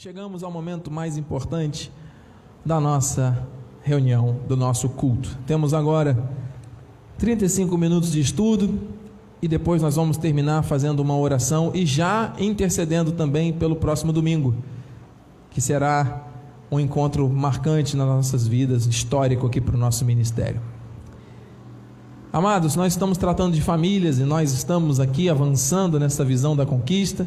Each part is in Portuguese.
Chegamos ao momento mais importante da nossa reunião, do nosso culto. Temos agora 35 minutos de estudo e depois nós vamos terminar fazendo uma oração e já intercedendo também pelo próximo domingo, que será um encontro marcante nas nossas vidas, histórico aqui para o nosso ministério. Amados, nós estamos tratando de famílias e nós estamos aqui avançando nessa visão da conquista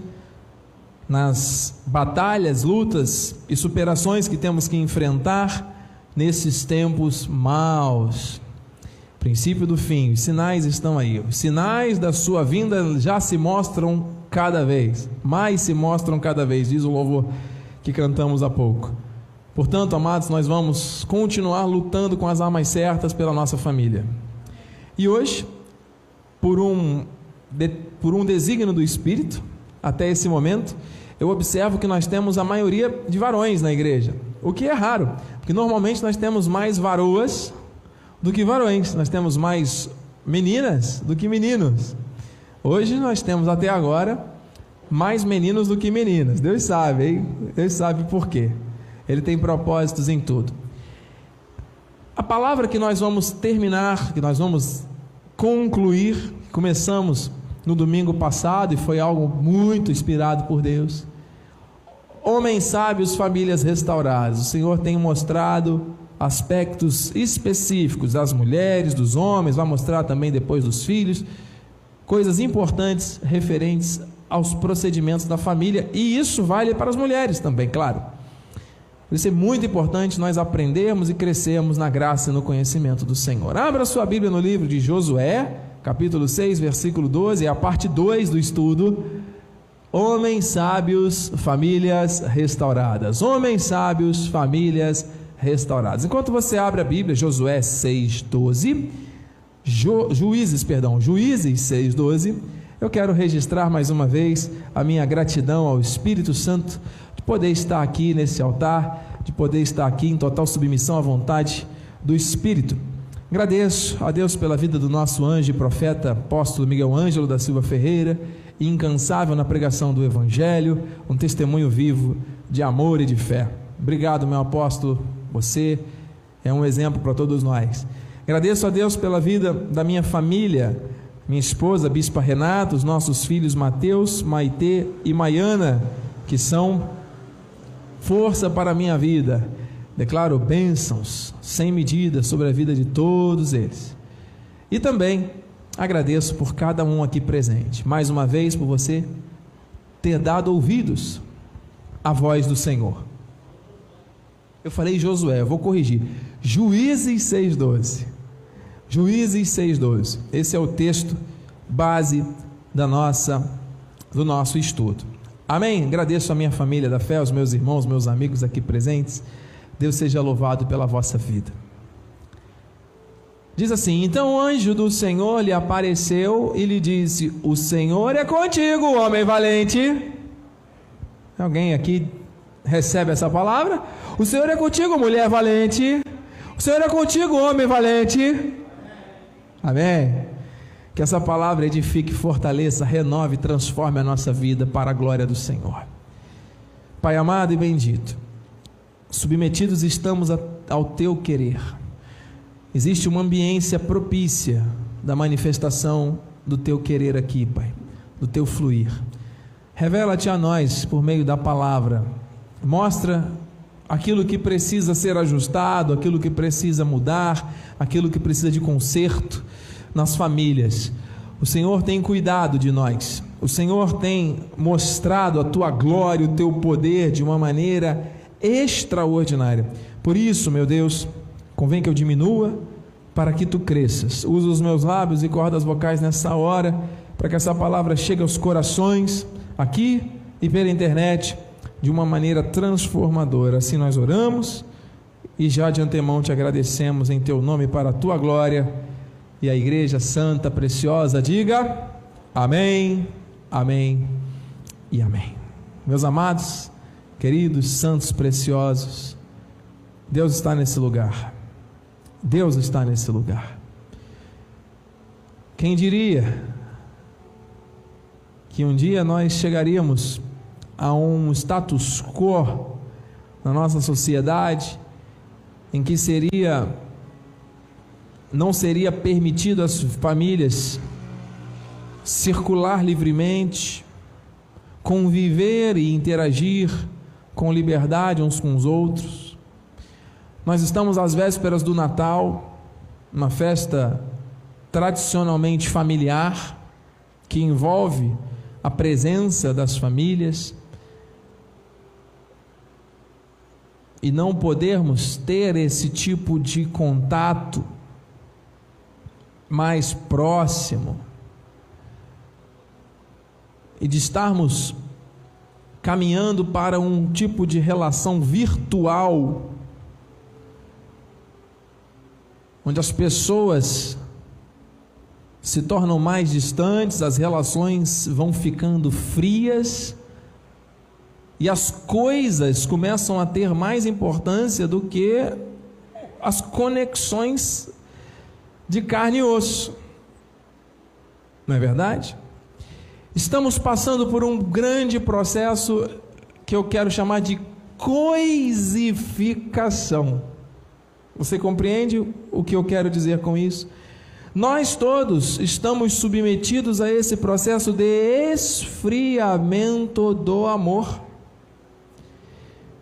nas batalhas, lutas e superações que temos que enfrentar nesses tempos maus. Princípio do fim, os sinais estão aí. Os sinais da sua vinda já se mostram cada vez, mais se mostram cada vez, diz o louvor que cantamos há pouco. Portanto, amados, nós vamos continuar lutando com as armas certas pela nossa família. E hoje, por um, de, por um desígnio do Espírito, até esse momento, eu observo que nós temos a maioria de varões na igreja, o que é raro, porque normalmente nós temos mais varoas do que varões, nós temos mais meninas do que meninos. Hoje nós temos até agora mais meninos do que meninas. Deus sabe, hein? Deus sabe por quê. Ele tem propósitos em tudo. A palavra que nós vamos terminar, que nós vamos concluir, começamos no domingo passado e foi algo muito inspirado por Deus. Homens sábios, famílias restauradas. O Senhor tem mostrado aspectos específicos das mulheres, dos homens, vai mostrar também depois dos filhos, coisas importantes referentes aos procedimentos da família, e isso vale para as mulheres também, claro. Por isso é muito importante nós aprendermos e crescermos na graça e no conhecimento do Senhor. Abra sua Bíblia no livro de Josué, capítulo 6, versículo 12, é a parte 2 do estudo Homens sábios, famílias restauradas. Homens sábios, famílias restauradas. Enquanto você abre a Bíblia, Josué 6:12, Ju, Juízes, perdão, Juízes 6:12, eu quero registrar mais uma vez a minha gratidão ao Espírito Santo de poder estar aqui nesse altar, de poder estar aqui em total submissão à vontade do Espírito. Agradeço a Deus pela vida do nosso anjo e profeta apóstolo Miguel Ângelo da Silva Ferreira incansável na pregação do Evangelho, um testemunho vivo de amor e de fé. Obrigado, meu apóstolo, você é um exemplo para todos nós. Agradeço a Deus pela vida da minha família, minha esposa, Bispa Renata, os nossos filhos Mateus, Maitê e Maiana, que são força para a minha vida. Declaro bênçãos sem medida sobre a vida de todos eles. E também Agradeço por cada um aqui presente. Mais uma vez por você ter dado ouvidos à voz do Senhor. Eu falei Josué, eu vou corrigir. Juízes 6:12. Juízes 6:12. Esse é o texto base da nossa do nosso estudo. Amém. Agradeço a minha família da fé, os meus irmãos, meus amigos aqui presentes. Deus seja louvado pela vossa vida. Diz assim: Então o anjo do Senhor lhe apareceu e lhe disse: O Senhor é contigo, homem valente. Alguém aqui recebe essa palavra? O Senhor é contigo, mulher valente. O Senhor é contigo, homem valente. Amém. Que essa palavra edifique, fortaleça, renove, transforme a nossa vida para a glória do Senhor. Pai amado e bendito, submetidos estamos ao teu querer Existe uma ambiência propícia da manifestação do teu querer aqui, Pai, do teu fluir. Revela-te a nós por meio da palavra. Mostra aquilo que precisa ser ajustado, aquilo que precisa mudar, aquilo que precisa de conserto nas famílias. O Senhor tem cuidado de nós. O Senhor tem mostrado a tua glória, o teu poder de uma maneira extraordinária. Por isso, meu Deus, Convém que eu diminua para que tu cresças. Usa os meus lábios e cordas vocais nessa hora para que essa palavra chegue aos corações aqui e pela internet de uma maneira transformadora. Assim nós oramos e já de antemão te agradecemos em teu nome para a tua glória. E a igreja santa, preciosa, diga: Amém, Amém e Amém. Meus amados, queridos, santos, preciosos, Deus está nesse lugar. Deus está nesse lugar. Quem diria que um dia nós chegaríamos a um status quo na nossa sociedade em que seria não seria permitido às famílias circular livremente, conviver e interagir com liberdade uns com os outros. Nós estamos às vésperas do Natal, uma festa tradicionalmente familiar que envolve a presença das famílias. E não podermos ter esse tipo de contato mais próximo e de estarmos caminhando para um tipo de relação virtual, onde as pessoas se tornam mais distantes, as relações vão ficando frias e as coisas começam a ter mais importância do que as conexões de carne e osso. Não é verdade? Estamos passando por um grande processo que eu quero chamar de coisificação. Você compreende o que eu quero dizer com isso? Nós todos estamos submetidos a esse processo de esfriamento do amor.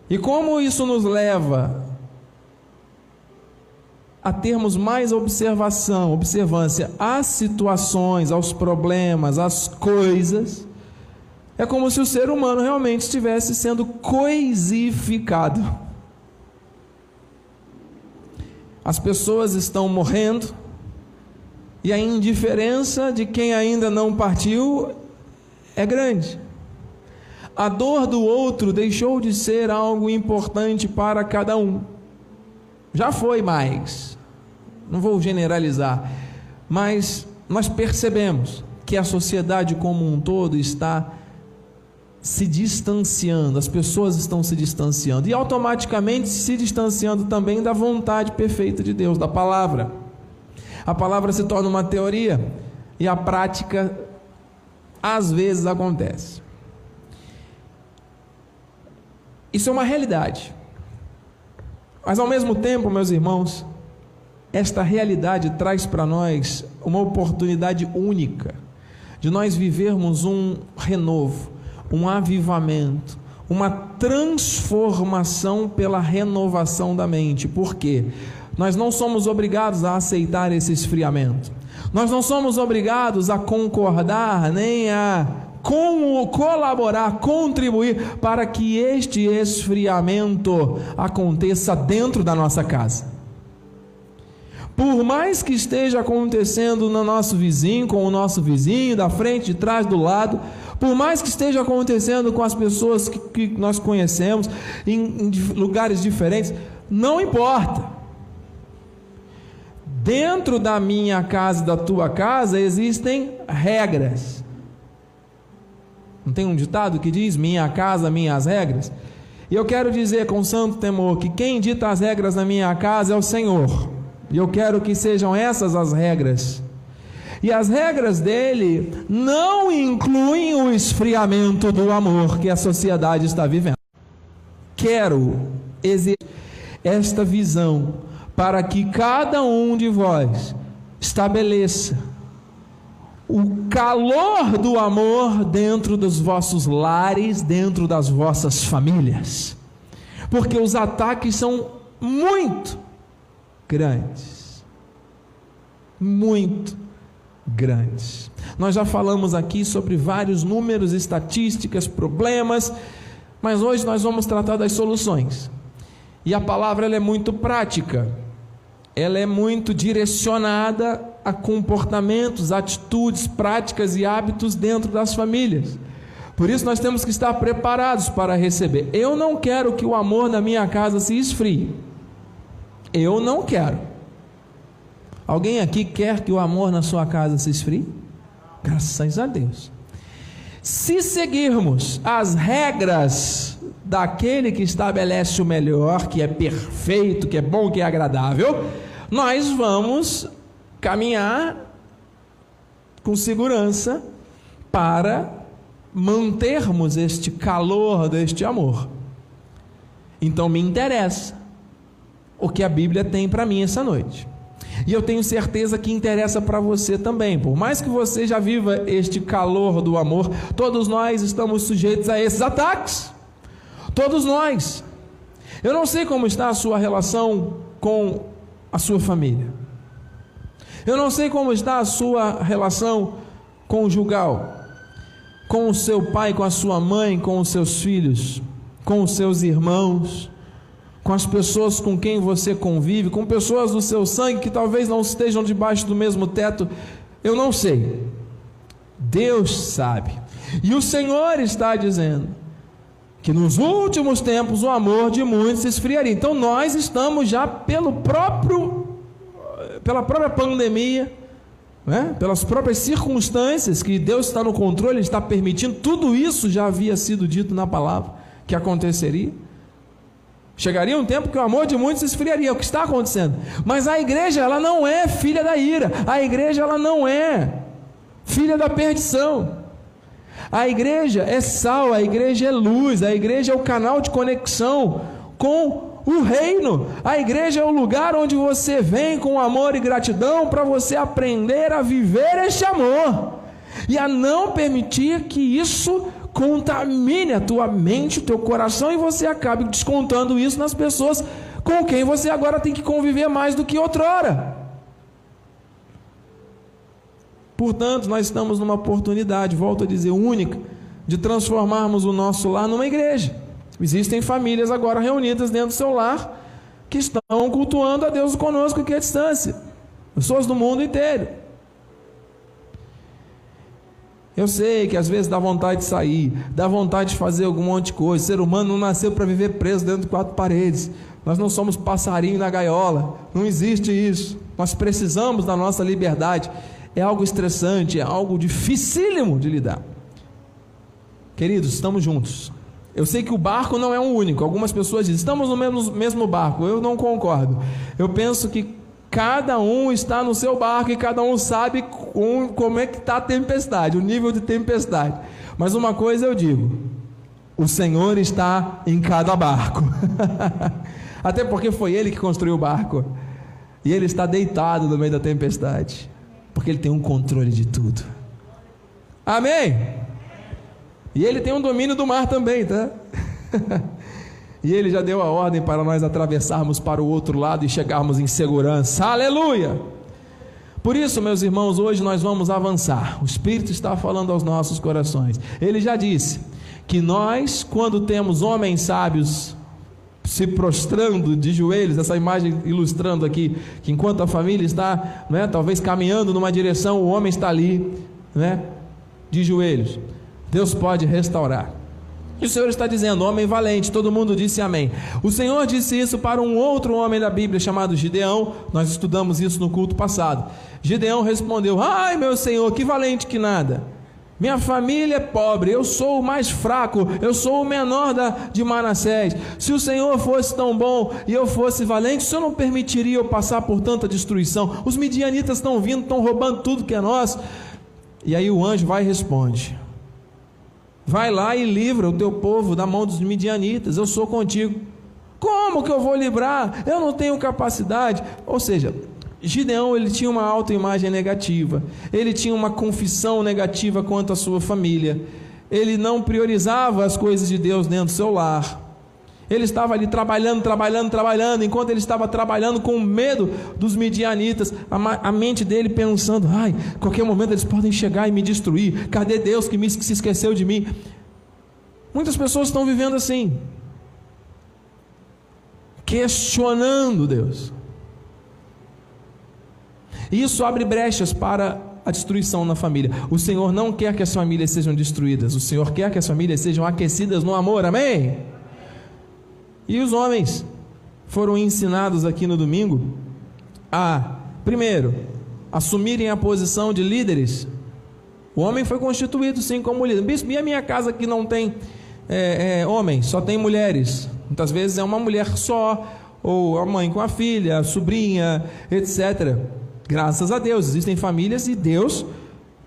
E como isso nos leva a termos mais observação, observância às situações, aos problemas, às coisas, é como se o ser humano realmente estivesse sendo coisificado. As pessoas estão morrendo e a indiferença de quem ainda não partiu é grande. A dor do outro deixou de ser algo importante para cada um. Já foi mais. Não vou generalizar, mas nós percebemos que a sociedade como um todo está se distanciando, as pessoas estão se distanciando e automaticamente se distanciando também da vontade perfeita de Deus, da palavra. A palavra se torna uma teoria e a prática às vezes acontece. Isso é uma realidade. Mas ao mesmo tempo, meus irmãos, esta realidade traz para nós uma oportunidade única de nós vivermos um renovo, um avivamento, uma transformação pela renovação da mente. Por quê? Nós não somos obrigados a aceitar esse esfriamento. Nós não somos obrigados a concordar nem a com colaborar, contribuir para que este esfriamento aconteça dentro da nossa casa. Por mais que esteja acontecendo no nosso vizinho, com o nosso vizinho, da frente, de trás, do lado, por mais que esteja acontecendo com as pessoas que, que nós conhecemos, em, em lugares diferentes, não importa. Dentro da minha casa e da tua casa existem regras. Não tem um ditado que diz: minha casa, minhas regras? E eu quero dizer com santo temor que quem dita as regras na minha casa é o Senhor. E eu quero que sejam essas as regras. E as regras dele não incluem o esfriamento do amor que a sociedade está vivendo. Quero exercer esta visão para que cada um de vós estabeleça o calor do amor dentro dos vossos lares, dentro das vossas famílias, porque os ataques são muito grandes. Muito grandes. Nós já falamos aqui sobre vários números, estatísticas, problemas, mas hoje nós vamos tratar das soluções. E a palavra ela é muito prática ela é muito direcionada a comportamentos, atitudes, práticas e hábitos dentro das famílias. Por isso nós temos que estar preparados para receber. Eu não quero que o amor na minha casa se esfrie. Eu não quero. Alguém aqui quer que o amor na sua casa se esfrie? Graças a Deus. Se seguirmos as regras daquele que estabelece o melhor, que é perfeito, que é bom, que é agradável, nós vamos caminhar com segurança para mantermos este calor deste amor. Então me interessa o que a Bíblia tem para mim essa noite. E eu tenho certeza que interessa para você também. Por mais que você já viva este calor do amor, todos nós estamos sujeitos a esses ataques. Todos nós. Eu não sei como está a sua relação com a sua família. Eu não sei como está a sua relação conjugal, com o seu pai, com a sua mãe, com os seus filhos, com os seus irmãos, com as pessoas com quem você convive, com pessoas do seu sangue que talvez não estejam debaixo do mesmo teto. Eu não sei. Deus sabe. E o Senhor está dizendo que nos últimos tempos o amor de muitos se esfriaria. Então nós estamos já pelo próprio pela própria pandemia, né? pelas próprias circunstâncias que Deus está no controle, Ele está permitindo, tudo isso já havia sido dito na palavra que aconteceria. Chegaria um tempo que o amor de muitos esfriaria, é o que está acontecendo. Mas a igreja, ela não é filha da ira. A igreja, ela não é filha da perdição. A igreja é sal, a igreja é luz, a igreja é o canal de conexão com o reino. A igreja é o lugar onde você vem com amor e gratidão para você aprender a viver este amor e a não permitir que isso contamine a tua mente, o teu coração e você acabe descontando isso nas pessoas com quem você agora tem que conviver mais do que outrora. Portanto, nós estamos numa oportunidade, volto a dizer, única, de transformarmos o nosso lar numa igreja. Existem famílias agora reunidas dentro do seu lar que estão cultuando a Deus conosco aqui à distância. Pessoas do mundo inteiro. Eu sei que às vezes dá vontade de sair, dá vontade de fazer algum monte de coisa. O ser humano não nasceu para viver preso dentro de quatro paredes. Nós não somos passarinho na gaiola. Não existe isso. Nós precisamos da nossa liberdade é algo estressante, é algo dificílimo de lidar. Queridos, estamos juntos. Eu sei que o barco não é um único. Algumas pessoas dizem, estamos no mesmo, mesmo barco. Eu não concordo. Eu penso que cada um está no seu barco e cada um sabe com, como é que está a tempestade, o nível de tempestade. Mas uma coisa eu digo: o Senhor está em cada barco. Até porque foi Ele que construiu o barco. E Ele está deitado no meio da tempestade porque Ele tem um controle de tudo. Amém? E Ele tem um domínio do mar também, tá? e Ele já deu a ordem para nós atravessarmos para o outro lado e chegarmos em segurança. Aleluia! Por isso, meus irmãos, hoje nós vamos avançar. O Espírito está falando aos nossos corações. Ele já disse que nós, quando temos homens sábios se prostrando de joelhos, essa imagem ilustrando aqui que enquanto a família está, né, talvez caminhando numa direção, o homem está ali, né, de joelhos. Deus pode restaurar. E o Senhor está dizendo, homem valente, todo mundo disse amém. O Senhor disse isso para um outro homem da Bíblia chamado Gideão, nós estudamos isso no culto passado. Gideão respondeu: Ai, meu Senhor, que valente que nada. Minha família é pobre, eu sou o mais fraco, eu sou o menor da, de Manassés. Se o Senhor fosse tão bom e eu fosse valente, o Senhor não permitiria eu passar por tanta destruição. Os midianitas estão vindo, estão roubando tudo que é nosso. E aí o anjo vai e responde: Vai lá e livra o teu povo da mão dos midianitas, eu sou contigo. Como que eu vou livrar? Eu não tenho capacidade. Ou seja, Gideão ele tinha uma autoimagem negativa, ele tinha uma confissão negativa quanto à sua família, ele não priorizava as coisas de Deus dentro do seu lar. Ele estava ali trabalhando, trabalhando, trabalhando, enquanto ele estava trabalhando com medo dos midianitas, a, a mente dele pensando: ai, qualquer momento eles podem chegar e me destruir. Cadê Deus que, me, que se esqueceu de mim? Muitas pessoas estão vivendo assim, questionando Deus. Isso abre brechas para a destruição na família. O Senhor não quer que as famílias sejam destruídas, o Senhor quer que as famílias sejam aquecidas no amor, amém? E os homens foram ensinados aqui no domingo a, primeiro, assumirem a posição de líderes. O homem foi constituído sim como líder. Bispo, e a minha casa que não tem é, é, homens, só tem mulheres? Muitas vezes é uma mulher só, ou a mãe com a filha, a sobrinha, etc. Graças a Deus, existem famílias e Deus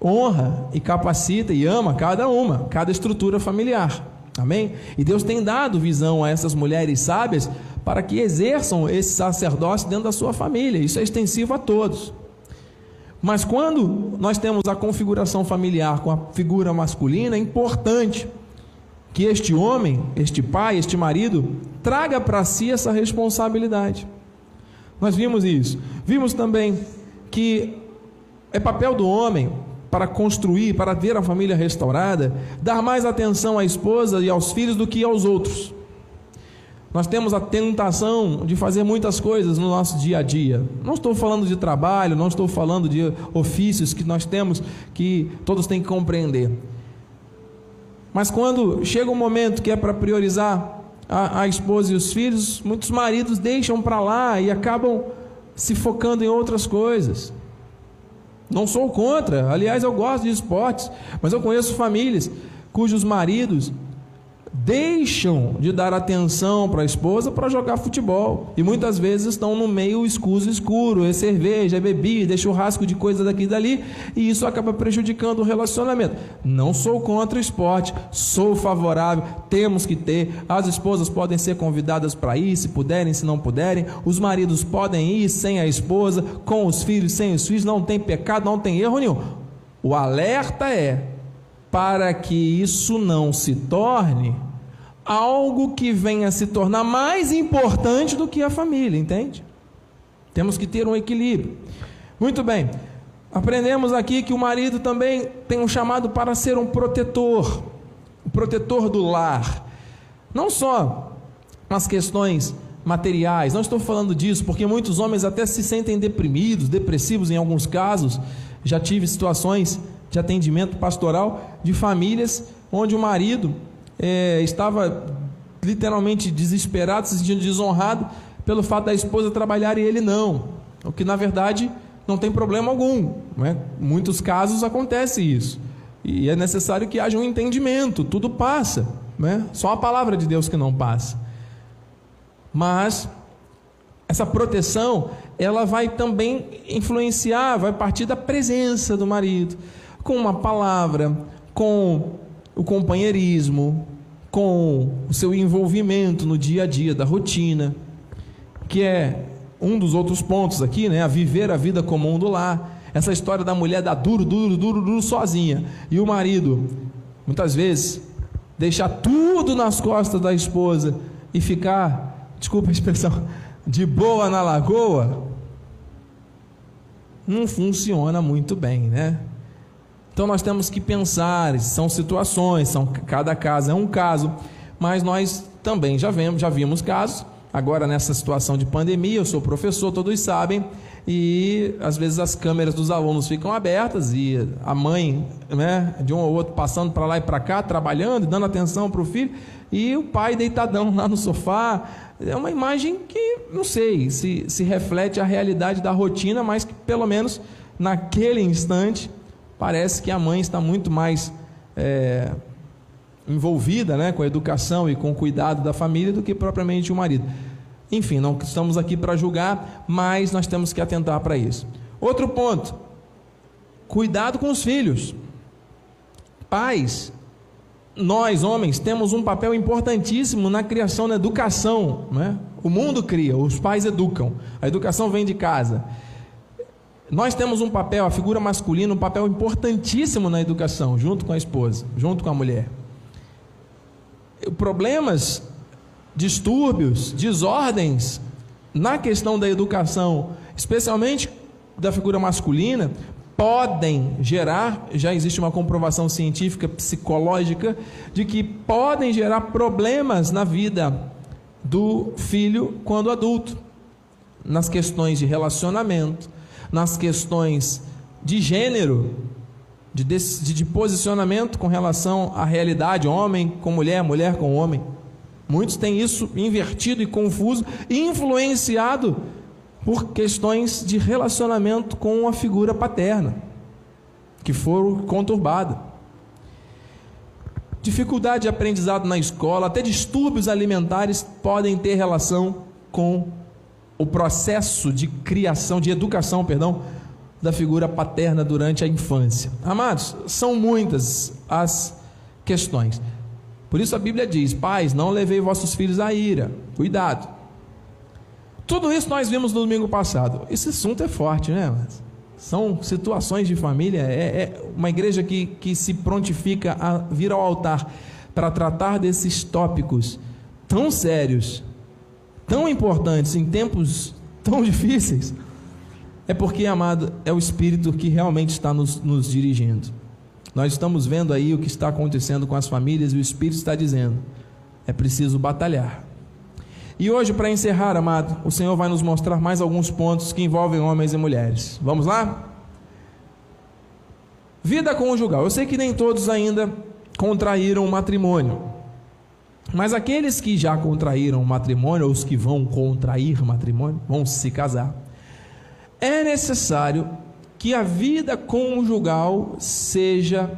honra e capacita e ama cada uma, cada estrutura familiar. Amém? E Deus tem dado visão a essas mulheres sábias para que exerçam esse sacerdócio dentro da sua família. Isso é extensivo a todos. Mas quando nós temos a configuração familiar com a figura masculina, é importante que este homem, este pai, este marido, traga para si essa responsabilidade. Nós vimos isso. Vimos também que é papel do homem para construir, para ter a família restaurada, dar mais atenção à esposa e aos filhos do que aos outros. Nós temos a tentação de fazer muitas coisas no nosso dia a dia. Não estou falando de trabalho, não estou falando de ofícios que nós temos que todos têm que compreender. Mas quando chega um momento que é para priorizar a, a, esposa e os filhos, muitos maridos deixam para lá e acabam se focando em outras coisas. Não sou contra, aliás, eu gosto de esportes, mas eu conheço famílias cujos maridos deixam de dar atenção para a esposa para jogar futebol. E muitas vezes estão no meio escuso escuro, é cerveja, é bebida, é churrasco de coisa daqui e dali, e isso acaba prejudicando o relacionamento. Não sou contra o esporte, sou favorável, temos que ter. As esposas podem ser convidadas para ir, se puderem, se não puderem. Os maridos podem ir sem a esposa, com os filhos, sem os filhos, não tem pecado, não tem erro nenhum. O alerta é para que isso não se torne algo que venha a se tornar mais importante do que a família, entende? Temos que ter um equilíbrio. Muito bem. Aprendemos aqui que o marido também tem um chamado para ser um protetor, um protetor do lar. Não só nas questões materiais, não estou falando disso, porque muitos homens até se sentem deprimidos, depressivos em alguns casos. Já tive situações de atendimento pastoral de famílias onde o marido é, estava literalmente desesperado, se sentindo desonrado pelo fato da esposa trabalhar e ele não. O que na verdade não tem problema algum. É? Em muitos casos acontece isso. E é necessário que haja um entendimento, tudo passa. Não é? Só a palavra de Deus que não passa. Mas essa proteção, ela vai também influenciar, vai partir da presença do marido com uma palavra, com o companheirismo, com o seu envolvimento no dia a dia da rotina, que é um dos outros pontos aqui, né? A viver a vida comum do lar. Essa história da mulher dar duro, duro, duro, duro sozinha. E o marido, muitas vezes, deixar tudo nas costas da esposa e ficar, desculpa a expressão, de boa na lagoa, não funciona muito bem, né? Então nós temos que pensar, são situações, são cada caso é um caso, mas nós também já vemos, já vimos casos. Agora nessa situação de pandemia, eu sou professor, todos sabem, e às vezes as câmeras dos alunos ficam abertas e a mãe, né, de um ou outro passando para lá e para cá, trabalhando, dando atenção para o filho, e o pai deitadão lá no sofá. É uma imagem que não sei se se reflete a realidade da rotina, mas que pelo menos naquele instante parece que a mãe está muito mais é, envolvida né, com a educação e com o cuidado da família do que propriamente o marido. Enfim, não estamos aqui para julgar, mas nós temos que atentar para isso. Outro ponto: cuidado com os filhos. Pais, nós homens temos um papel importantíssimo na criação, na educação. Né? O mundo cria, os pais educam. A educação vem de casa. Nós temos um papel, a figura masculina, um papel importantíssimo na educação, junto com a esposa, junto com a mulher. Problemas, distúrbios, desordens na questão da educação, especialmente da figura masculina, podem gerar, já existe uma comprovação científica, psicológica, de que podem gerar problemas na vida do filho quando adulto, nas questões de relacionamento, nas questões de gênero, de, de, de posicionamento com relação à realidade, homem com mulher, mulher com homem. Muitos têm isso invertido e confuso, influenciado por questões de relacionamento com a figura paterna, que foram conturbadas. Dificuldade de aprendizado na escola, até distúrbios alimentares podem ter relação com o processo de criação, de educação, perdão, da figura paterna durante a infância. Amados, são muitas as questões. Por isso a Bíblia diz: Pais, não levei vossos filhos à ira. Cuidado. Tudo isso nós vimos no domingo passado. Esse assunto é forte, né? São situações de família. É, é uma igreja que, que se prontifica a vir ao altar para tratar desses tópicos tão sérios, tão importantes em tempos tão difíceis. É porque, amado, é o Espírito que realmente está nos, nos dirigindo. Nós estamos vendo aí o que está acontecendo com as famílias e o Espírito está dizendo: é preciso batalhar. E hoje, para encerrar, amado, o Senhor vai nos mostrar mais alguns pontos que envolvem homens e mulheres. Vamos lá? Vida conjugal. Eu sei que nem todos ainda contraíram matrimônio. Mas aqueles que já contraíram matrimônio, ou os que vão contrair matrimônio, vão se casar, é necessário que a vida conjugal seja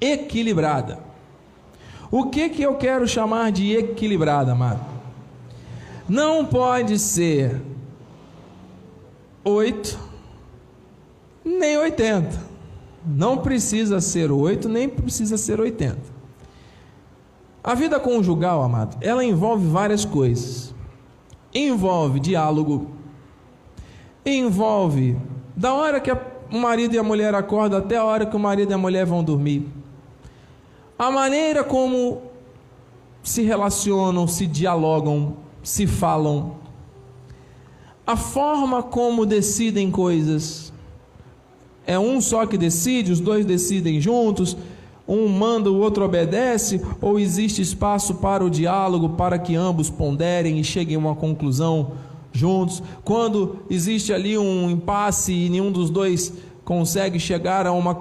equilibrada. O que que eu quero chamar de equilibrada, amado? Não pode ser oito nem oitenta. Não precisa ser oito nem precisa ser oitenta. A vida conjugal, amado, ela envolve várias coisas. Envolve diálogo, envolve da hora que o marido e a mulher acordam até a hora que o marido e a mulher vão dormir. A maneira como se relacionam, se dialogam, se falam. A forma como decidem coisas. É um só que decide, os dois decidem juntos, um manda, o outro obedece, ou existe espaço para o diálogo, para que ambos ponderem e cheguem a uma conclusão juntos. Quando existe ali um impasse e nenhum dos dois consegue chegar a uma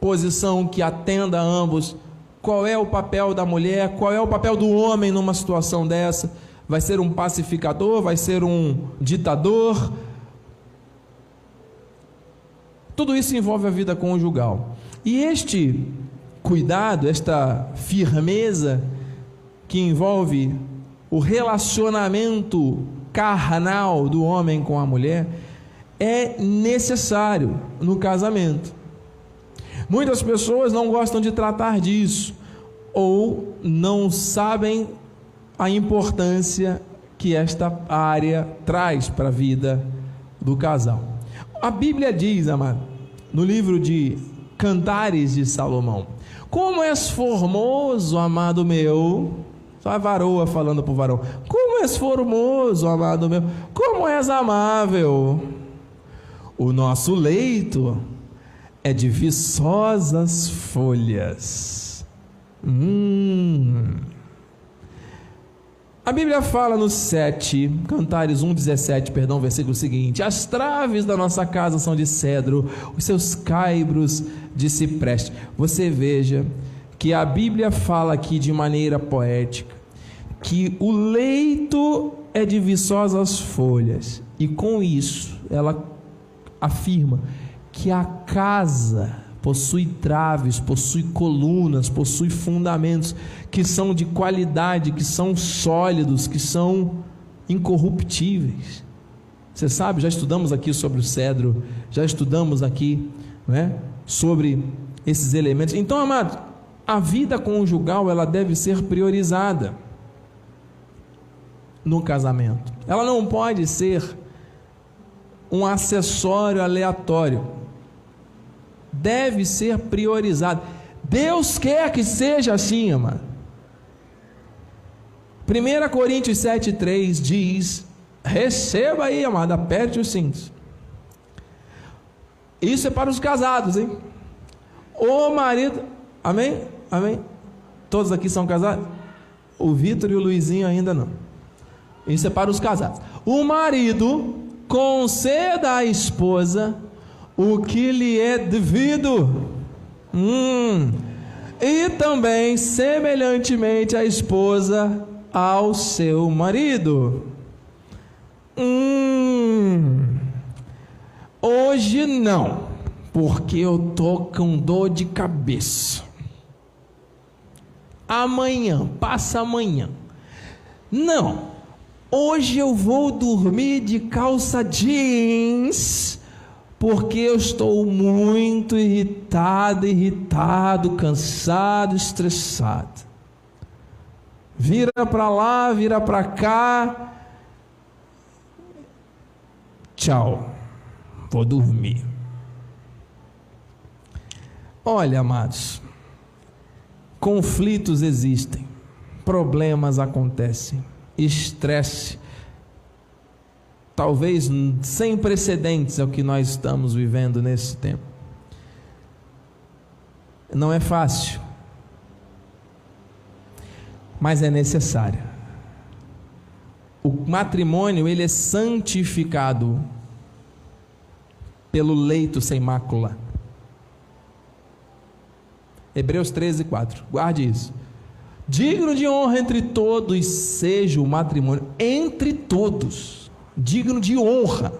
posição que atenda a ambos, qual é o papel da mulher, qual é o papel do homem numa situação dessa? Vai ser um pacificador, vai ser um ditador? Tudo isso envolve a vida conjugal. E este cuidado, esta firmeza que envolve o relacionamento carnal do homem com a mulher é necessário no casamento. Muitas pessoas não gostam de tratar disso ou não sabem a importância que esta área traz para a vida do casal. A Bíblia diz, amado, no livro de Cantares de Salomão: Como és formoso, amado meu, só a varoa falando para o varão: Como és formoso, amado meu, como és amável. O nosso leito é de viçosas folhas. Hum. A Bíblia fala no 7, Cantares 1,17, perdão, versículo seguinte: As traves da nossa casa são de cedro, os seus caibros de cipreste. Você veja que a Bíblia fala aqui de maneira poética que o leito é de viçosas folhas, e com isso ela afirma que a casa possui traves, possui colunas, possui fundamentos que são de qualidade, que são sólidos, que são incorruptíveis. Você sabe, já estudamos aqui sobre o cedro, já estudamos aqui né, sobre esses elementos. Então, amado, a vida conjugal ela deve ser priorizada no casamento. Ela não pode ser um acessório aleatório. Deve ser priorizado. Deus quer que seja assim, amado. 1 Coríntios 7,3 diz: Receba aí, amado, aperte os cintos. Isso é para os casados, hein? O marido, amém? Amém? Todos aqui são casados? O Vitor e o Luizinho ainda não. Isso é para os casados. O marido conceda à esposa o que lhe é devido. Hum. E também, semelhantemente, a esposa ao seu marido. Hum. Hoje não, porque eu tô com dor de cabeça. Amanhã, passa amanhã. Não, Hoje eu vou dormir de calça jeans, porque eu estou muito irritado, irritado, cansado, estressado. Vira para lá, vira para cá. Tchau. Vou dormir. Olha, amados, conflitos existem, problemas acontecem, estresse, talvez sem precedentes é o que nós estamos vivendo nesse tempo. Não é fácil, mas é necessário. O matrimônio ele é santificado pelo leito sem mácula. Hebreus 13, 4. Guarde isso. Digno de honra entre todos seja o matrimônio. Entre todos. Digno de honra.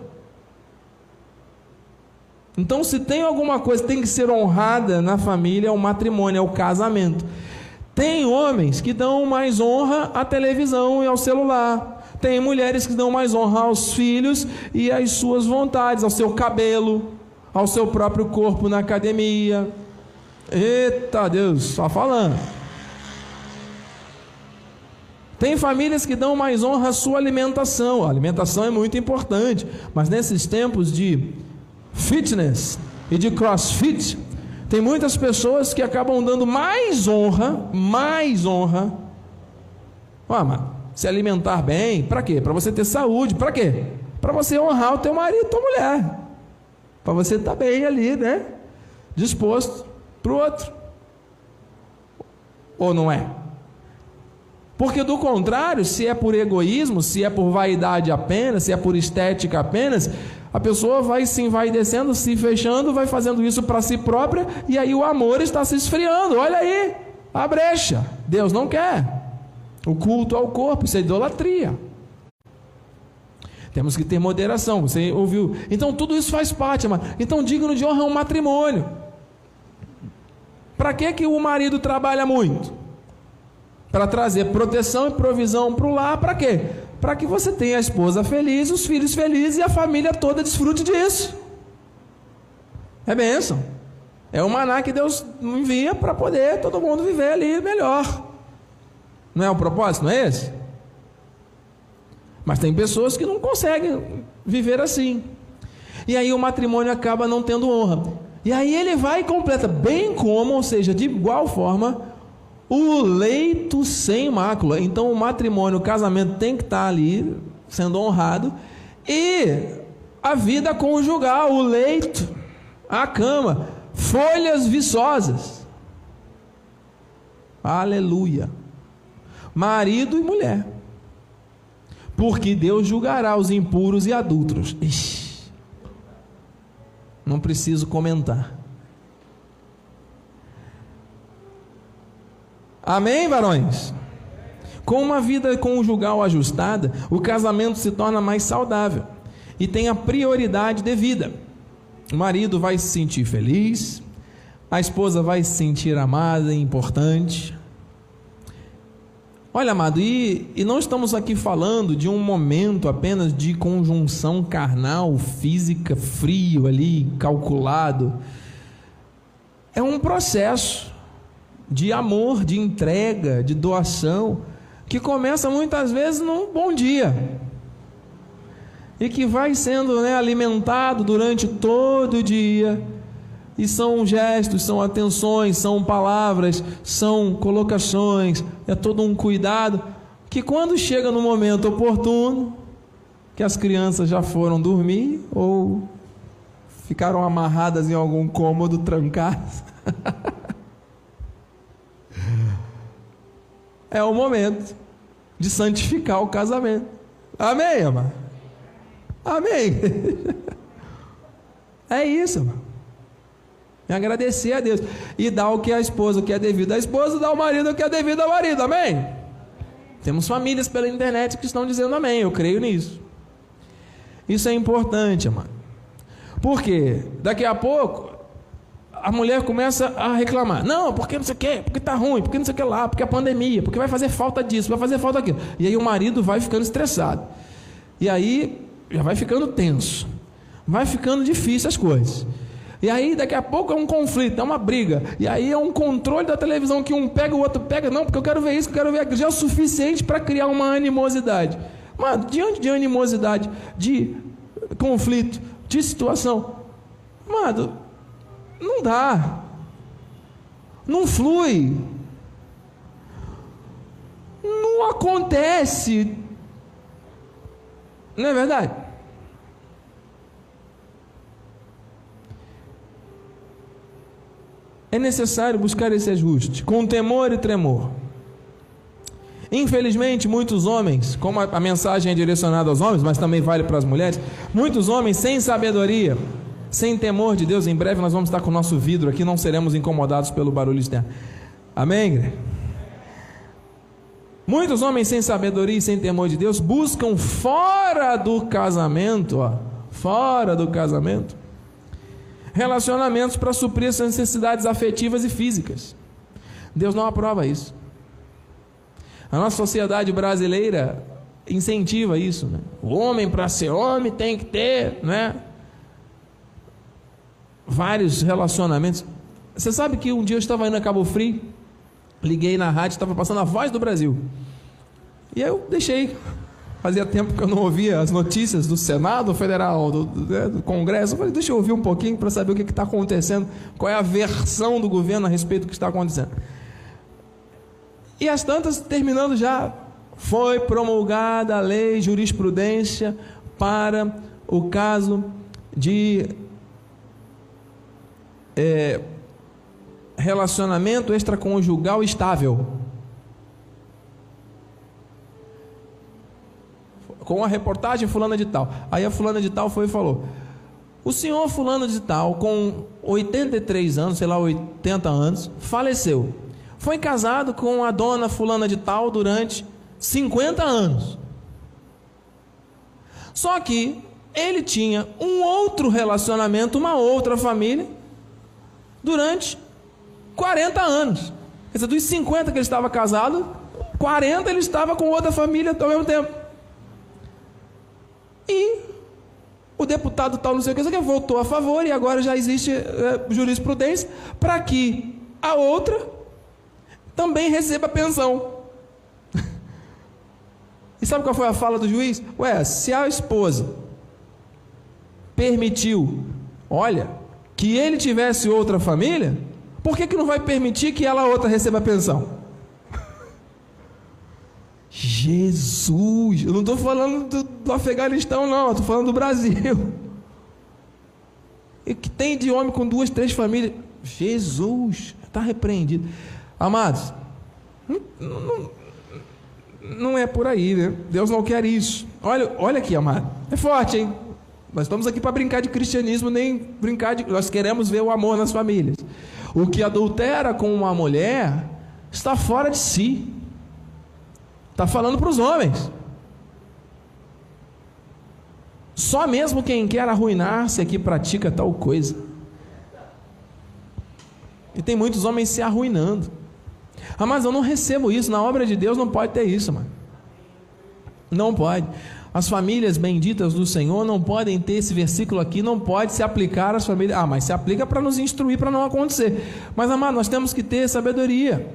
Então, se tem alguma coisa que tem que ser honrada na família, é o matrimônio, é o casamento. Tem homens que dão mais honra à televisão e ao celular. Tem mulheres que dão mais honra aos filhos e às suas vontades, ao seu cabelo, ao seu próprio corpo na academia. Eita Deus, só falando. Tem famílias que dão mais honra à sua alimentação. A alimentação é muito importante, mas nesses tempos de fitness e de crossfit, tem muitas pessoas que acabam dando mais honra, mais honra. Ó, se alimentar bem, para quê? Para você ter saúde, para quê? Para você honrar o teu marido, tua mulher. Para você estar tá bem ali, né? Disposto para o outro. Ou não é? Porque do contrário, se é por egoísmo, se é por vaidade apenas, se é por estética apenas, a pessoa vai se envaidecendo, se fechando, vai fazendo isso para si própria, e aí o amor está se esfriando. Olha aí, a brecha. Deus não quer. O culto ao corpo, isso é idolatria. Temos que ter moderação, você ouviu? Então tudo isso faz parte, mas então digno de honra é um matrimônio. Para que que o marido trabalha muito? Para trazer proteção e provisão para o lar, para quê? Para que você tenha a esposa feliz, os filhos felizes e a família toda desfrute disso. É bênção. É o maná que Deus envia para poder todo mundo viver ali melhor. Não é o propósito, não é esse? Mas tem pessoas que não conseguem viver assim. E aí o matrimônio acaba não tendo honra. E aí ele vai e completa, bem como, ou seja, de igual forma, o leito sem mácula. Então o matrimônio, o casamento tem que estar ali sendo honrado. E a vida conjugal, o leito, a cama, folhas viçosas. Aleluia marido e mulher. Porque Deus julgará os impuros e adultos. Não preciso comentar. Amém, varões? Com uma vida conjugal ajustada, o casamento se torna mais saudável e tem a prioridade devida. O marido vai se sentir feliz, a esposa vai se sentir amada e importante, Olha, amado, e, e não estamos aqui falando de um momento apenas de conjunção carnal, física, frio ali, calculado. É um processo de amor, de entrega, de doação, que começa muitas vezes num bom dia e que vai sendo né, alimentado durante todo o dia e são gestos, são atenções, são palavras, são colocações, é todo um cuidado que quando chega no momento oportuno, que as crianças já foram dormir ou ficaram amarradas em algum cômodo, trancadas. é o momento de santificar o casamento. Amém, amado? Amém. é isso, amado. E agradecer a Deus. E dar o que é a esposa, o que é devido à esposa, dar ao marido o que é devido ao marido. Amém? Temos famílias pela internet que estão dizendo amém. Eu creio nisso. Isso é importante, amado. Porque daqui a pouco a mulher começa a reclamar. Não, porque não sei o quê, porque está ruim, porque não sei o que lá, porque a pandemia, porque vai fazer falta disso, vai fazer falta daquilo. E aí o marido vai ficando estressado. E aí já vai ficando tenso. vai ficando difícil as coisas. E aí daqui a pouco é um conflito, é uma briga. E aí é um controle da televisão que um pega, o outro pega. Não, porque eu quero ver isso, eu quero ver aquilo. Já é o suficiente para criar uma animosidade. Mas diante de animosidade, de conflito, de situação, mano, não dá. Não flui. Não acontece. Não é verdade? É necessário buscar esse ajuste com temor e tremor. Infelizmente, muitos homens, como a, mensagem é direcionada aos homens, mas também vale para as mulheres, muitos homens sem sabedoria, sem temor de Deus, em breve nós vamos estar com o nosso vidro aqui, não seremos incomodados pelo barulho externo. Amém? Muitos homens sem sabedoria e sem temor de Deus buscam fora do casamento, ó, fora do casamento, relacionamentos para suprir essas necessidades afetivas e físicas. Deus não aprova isso. A nossa sociedade brasileira incentiva isso. Né? O homem, para ser homem, tem que ter né? Vários relacionamentos. Você sabe que um dia eu estava indo a Cabo Frio, liguei na rádio, estava passando a voz do Brasil. E eu deixei. Fazia tempo que eu não ouvia as notícias do Senado Federal, do, do, né, do Congresso. Eu falei, deixa eu ouvir um pouquinho para saber o que está acontecendo, qual é a versão do governo a respeito do que está acontecendo. E as tantas, terminando já, foi promulgada a lei jurisprudência para o caso de é, relacionamento extraconjugal estável. Com a reportagem fulana de tal. Aí a fulana de tal foi e falou: O senhor fulano de tal, com 83 anos, sei lá, 80 anos, faleceu. Foi casado com a dona fulana de tal durante 50 anos. Só que ele tinha um outro relacionamento, uma outra família, durante 40 anos. Quer dizer, dos 50 que ele estava casado, 40 ele estava com outra família ao mesmo tempo. E o deputado tal, não sei o que, que voltou a favor e agora já existe é, jurisprudência para que a outra também receba pensão. e sabe qual foi a fala do juiz? Ué, se a esposa permitiu, olha, que ele tivesse outra família, por que, que não vai permitir que ela outra receba pensão? Jesus, eu não estou falando do, do, Afeganistão, não, estou falando do Brasil. E que tem de homem com duas, três famílias? Jesus, está repreendido. Amados, não, não, não, é por aí, né? Deus não quer isso. Olha, olha aqui, amado. É forte, hein? Nós estamos aqui para brincar de cristianismo, nem brincar de. Nós queremos ver o amor nas famílias. O que adultera com uma mulher está fora de si. Está falando para os homens. Só mesmo quem quer arruinar-se aqui pratica tal coisa. E tem muitos homens se arruinando. Ah, mas eu não recebo isso. Na obra de Deus não pode ter isso, mano. Não pode. As famílias benditas do Senhor não podem ter esse versículo aqui, não pode se aplicar às famílias. Ah, mas se aplica para nos instruir para não acontecer. Mas, amado, nós temos que ter sabedoria.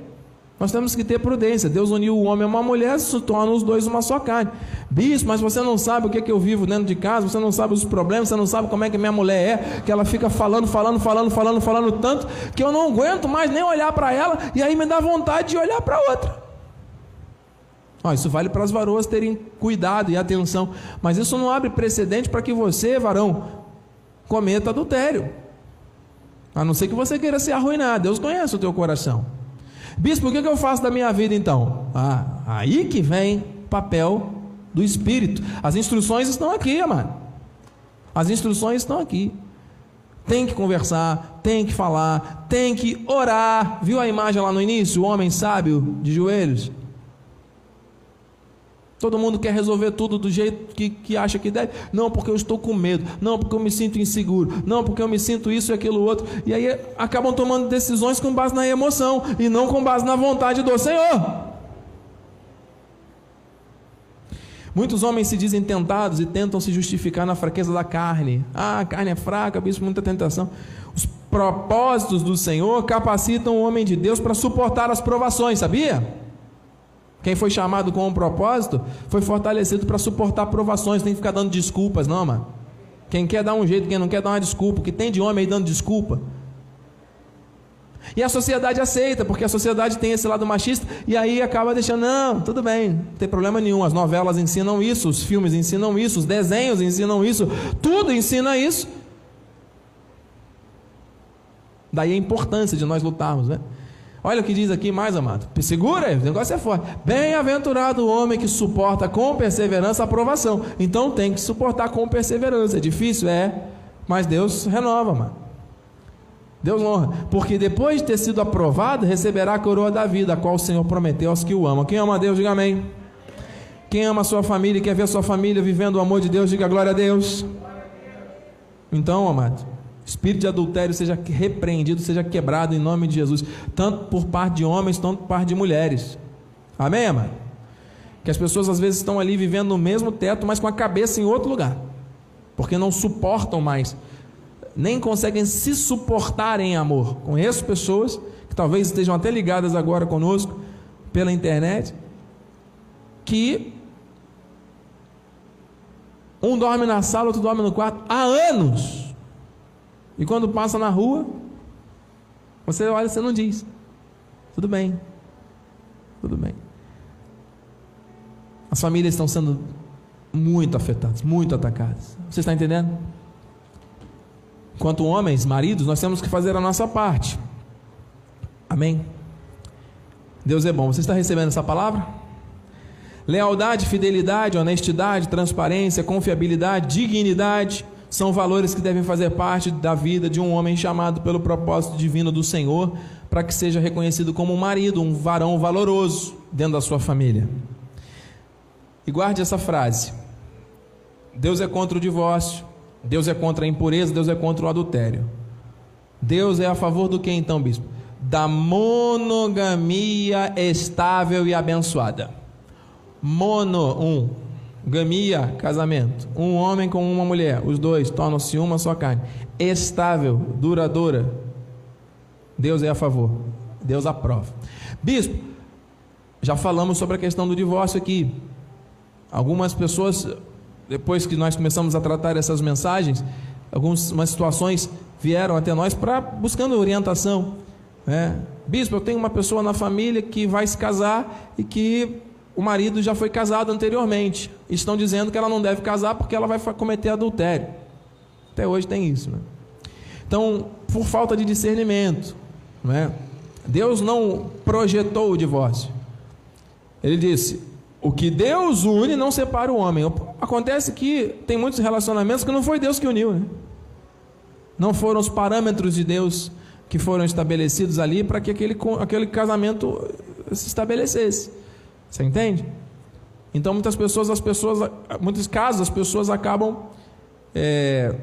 Nós temos que ter prudência. Deus uniu o homem a uma mulher, se torna os dois uma só carne. Bispo, mas você não sabe o que, é que eu vivo dentro de casa, você não sabe os problemas, você não sabe como é que minha mulher é, que ela fica falando, falando, falando, falando, falando tanto, que eu não aguento mais nem olhar para ela, e aí me dá vontade de olhar para outra. Ó, isso vale para as varoas terem cuidado e atenção, mas isso não abre precedente para que você, varão, cometa adultério. A não ser que você queira se arruinar. Deus conhece o teu coração. Bispo, o que eu faço da minha vida então? Ah, aí que vem papel do Espírito. As instruções estão aqui, amado. As instruções estão aqui. Tem que conversar, tem que falar, tem que orar. Viu a imagem lá no início? O homem sábio de joelhos? Todo mundo quer resolver tudo do jeito que, que acha que deve. Não, porque eu estou com medo. Não, porque eu me sinto inseguro. Não, porque eu me sinto isso e aquilo outro. E aí acabam tomando decisões com base na emoção e não com base na vontade do Senhor. Muitos homens se dizem tentados e tentam se justificar na fraqueza da carne. Ah, a carne é fraca, bispo, muita tentação. Os propósitos do Senhor capacitam o homem de Deus para suportar as provações, sabia? Quem foi chamado com um propósito foi fortalecido para suportar provações, tem que ficar dando desculpas, não, mano. Quem quer dar um jeito, quem não quer dar uma desculpa, o que tem de homem aí dando desculpa. E a sociedade aceita, porque a sociedade tem esse lado machista, e aí acaba deixando, não, tudo bem, não tem problema nenhum. As novelas ensinam isso, os filmes ensinam isso, os desenhos ensinam isso, tudo ensina isso. Daí a importância de nós lutarmos, né? Olha o que diz aqui mais, amado. Segura, o negócio é forte. Bem-aventurado o homem que suporta com perseverança a aprovação. Então tem que suportar com perseverança. É difícil? É. Mas Deus renova, mano. Deus honra, porque depois de ter sido aprovado, receberá a coroa da vida, a qual o Senhor prometeu aos que o amam. Quem ama a Deus, diga amém. Quem ama a sua família e quer ver a sua família vivendo o amor de Deus, diga glória a Deus. Então, amado, espírito de adultério seja repreendido, seja quebrado em nome de Jesus, tanto por parte de homens, tanto por parte de mulheres. Amém, amado? Que as pessoas às vezes estão ali vivendo no mesmo teto, mas com a cabeça em outro lugar, porque não suportam mais nem conseguem se suportar em amor. Conheço pessoas que talvez estejam até ligadas agora conosco pela internet, que um dorme na sala, outro dorme no quarto há anos. E quando passa na rua, você olha e você não diz. Tudo bem. Tudo bem. As famílias estão sendo muito afetadas, muito atacadas. Você está entendendo? Quanto homens, maridos, nós temos que fazer a nossa parte. Amém? Deus é bom. Você está recebendo essa palavra? Lealdade, fidelidade, honestidade, transparência, confiabilidade, dignidade são valores que devem fazer parte da vida de um homem chamado pelo propósito divino do Senhor, para que seja reconhecido como um marido, um varão valoroso dentro da sua família. E guarde essa frase: Deus é contra o divórcio, Deus é contra a impureza, Deus é contra o adultério. Deus é a favor do que então, bispo? Da monogamia estável e abençoada. Mono, um. Gamia, casamento. Um homem com uma mulher. Os dois tornam-se uma só carne. Estável, duradoura. Deus é a favor. Deus aprova. Bispo, já falamos sobre a questão do divórcio aqui. Algumas pessoas depois que nós começamos a tratar essas mensagens, algumas situações vieram até nós para buscando orientação. Né? Bispo, eu tenho uma pessoa na família que vai se casar e que o marido já foi casado anteriormente. Estão dizendo que ela não deve casar porque ela vai cometer adultério. Até hoje tem isso. Né? Então, por falta de discernimento, né? Deus não projetou o divórcio. Ele disse: o que Deus une não separa o homem. Acontece que tem muitos relacionamentos que não foi Deus que uniu, né? Não foram os parâmetros de Deus que foram estabelecidos ali para que aquele, aquele casamento se estabelecesse. Você entende? Então muitas pessoas, as pessoas, muitos casos as pessoas acabam é,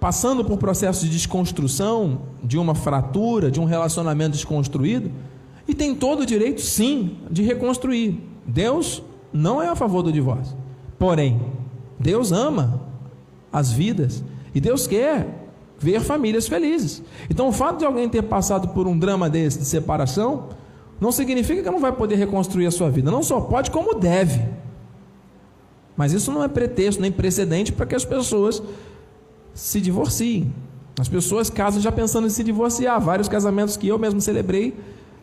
passando por processo de desconstrução, de uma fratura, de um relacionamento desconstruído e tem todo o direito, sim, de reconstruir. Deus não é a favor do divórcio. Porém, Deus ama as vidas e Deus quer ver famílias felizes. Então, o fato de alguém ter passado por um drama desse de separação não significa que não vai poder reconstruir a sua vida. Não só pode, como deve. Mas isso não é pretexto nem precedente para que as pessoas se divorciem. As pessoas casam já pensando em se divorciar. Vários casamentos que eu mesmo celebrei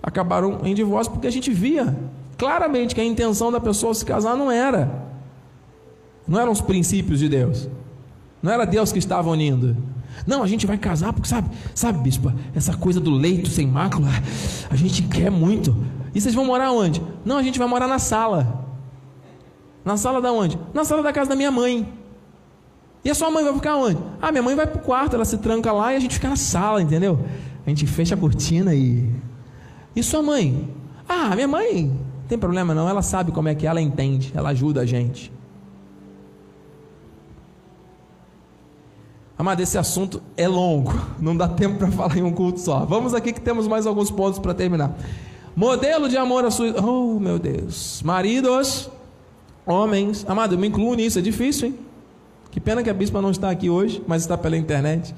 acabaram em divórcio porque a gente via claramente que a intenção da pessoa se casar não era. Não eram os princípios de Deus. Não era Deus que estava unindo. Não, a gente vai casar porque sabe, sabe, bispo, essa coisa do leito sem mácula, a gente quer muito. E vocês vão morar onde? Não, a gente vai morar na sala. Na sala da onde? Na sala da casa da minha mãe. E a sua mãe vai ficar onde? Ah, minha mãe vai pro quarto, ela se tranca lá e a gente fica na sala, entendeu? A gente fecha a cortina e e sua mãe? Ah, minha mãe, tem problema não, ela sabe como é que ela entende, ela ajuda a gente. Amado, esse assunto é longo, não dá tempo para falar em um culto só. Vamos aqui que temos mais alguns pontos para terminar. Modelo de amor a sua. Oh, meu Deus. Maridos, Homens, amado, eu me incluo nisso, é difícil, hein? Que pena que a bispa não está aqui hoje, mas está pela internet.